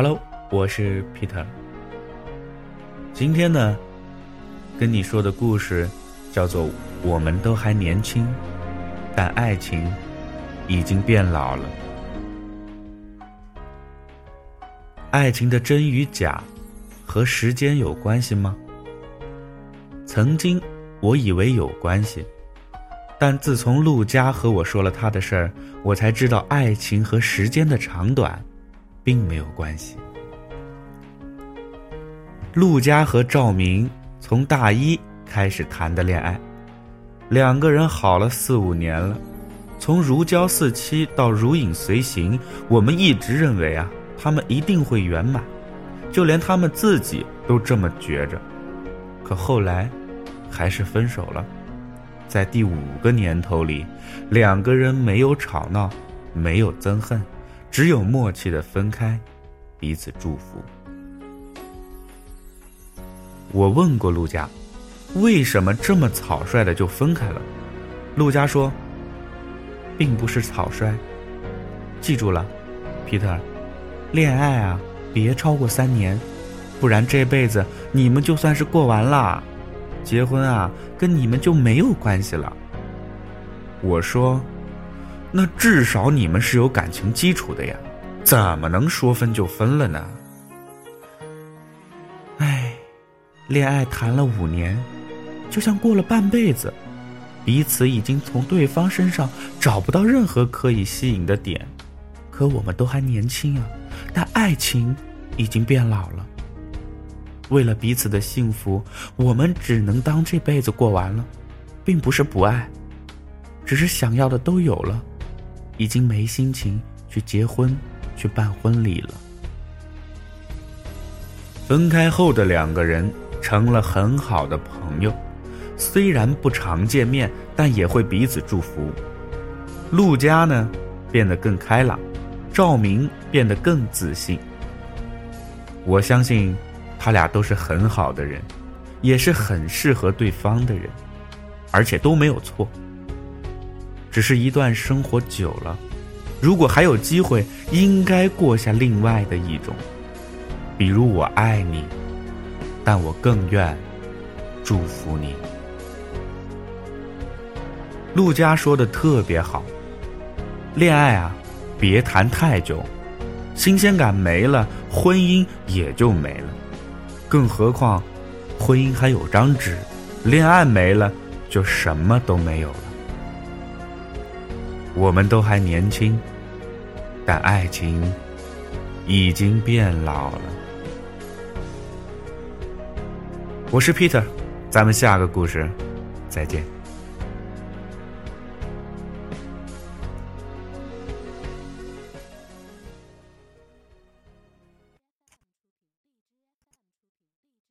Hello，我是 Peter。今天呢，跟你说的故事叫做《我们都还年轻，但爱情已经变老了》。爱情的真与假和时间有关系吗？曾经我以为有关系，但自从陆佳和我说了他的事儿，我才知道爱情和时间的长短。并没有关系。陆佳和赵明从大一开始谈的恋爱，两个人好了四五年了，从如胶似漆到如影随形，我们一直认为啊，他们一定会圆满，就连他们自己都这么觉着。可后来，还是分手了。在第五个年头里，两个人没有吵闹，没有憎恨。只有默契的分开，彼此祝福。我问过陆家，为什么这么草率的就分开了？陆家说，并不是草率。记住了，皮特，恋爱啊，别超过三年，不然这辈子你们就算是过完了。结婚啊，跟你们就没有关系了。我说。那至少你们是有感情基础的呀，怎么能说分就分了呢？哎，恋爱谈了五年，就像过了半辈子，彼此已经从对方身上找不到任何可以吸引的点，可我们都还年轻啊，但爱情已经变老了。为了彼此的幸福，我们只能当这辈子过完了，并不是不爱，只是想要的都有了。已经没心情去结婚，去办婚礼了。分开后的两个人成了很好的朋友，虽然不常见面，但也会彼此祝福。陆家呢，变得更开朗，赵明变得更自信。我相信，他俩都是很好的人，也是很适合对方的人，而且都没有错。只是一段生活久了，如果还有机会，应该过下另外的一种，比如我爱你，但我更愿祝福你。陆家说的特别好，恋爱啊，别谈太久，新鲜感没了，婚姻也就没了。更何况，婚姻还有张纸，恋爱没了，就什么都没有了。我们都还年轻，但爱情已经变老了。我是 Peter，咱们下个故事再见。